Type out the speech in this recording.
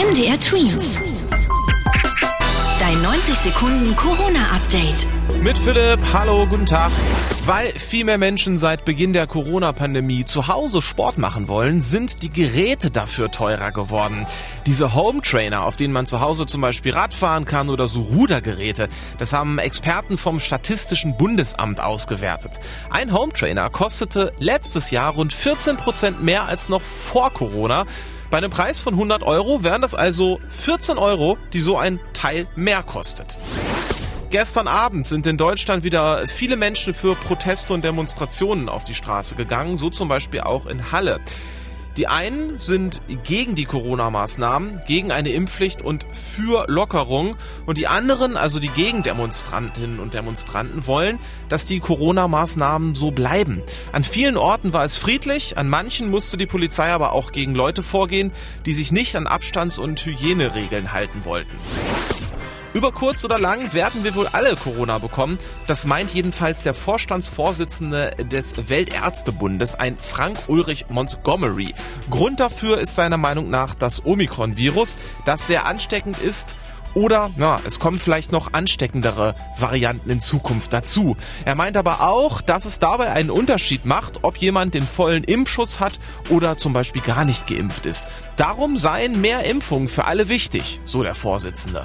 MDR Twins. Dein 90 Sekunden Corona-Update. Mit Philipp, hallo, guten Tag. Weil viel mehr Menschen seit Beginn der Corona-Pandemie zu Hause Sport machen wollen, sind die Geräte dafür teurer geworden. Diese Home Trainer, auf denen man zu Hause zum Beispiel Radfahren kann oder so Rudergeräte, das haben Experten vom Statistischen Bundesamt ausgewertet. Ein Home Trainer kostete letztes Jahr rund 14 Prozent mehr als noch vor Corona. Bei einem Preis von 100 Euro wären das also 14 Euro, die so ein Teil mehr kostet. Gestern Abend sind in Deutschland wieder viele Menschen für Proteste und Demonstrationen auf die Straße gegangen, so zum Beispiel auch in Halle. Die einen sind gegen die Corona-Maßnahmen, gegen eine Impfpflicht und für Lockerung. Und die anderen, also die Gegendemonstrantinnen und Demonstranten, wollen, dass die Corona-Maßnahmen so bleiben. An vielen Orten war es friedlich, an manchen musste die Polizei aber auch gegen Leute vorgehen, die sich nicht an Abstands- und Hygieneregeln halten wollten. Über kurz oder lang werden wir wohl alle Corona bekommen. Das meint jedenfalls der Vorstandsvorsitzende des Weltärztebundes, ein Frank Ulrich Montgomery. Grund dafür ist seiner Meinung nach das Omikron-Virus, das sehr ansteckend ist oder, ja, es kommen vielleicht noch ansteckendere Varianten in Zukunft dazu. Er meint aber auch, dass es dabei einen Unterschied macht, ob jemand den vollen Impfschuss hat oder zum Beispiel gar nicht geimpft ist. Darum seien mehr Impfungen für alle wichtig, so der Vorsitzende.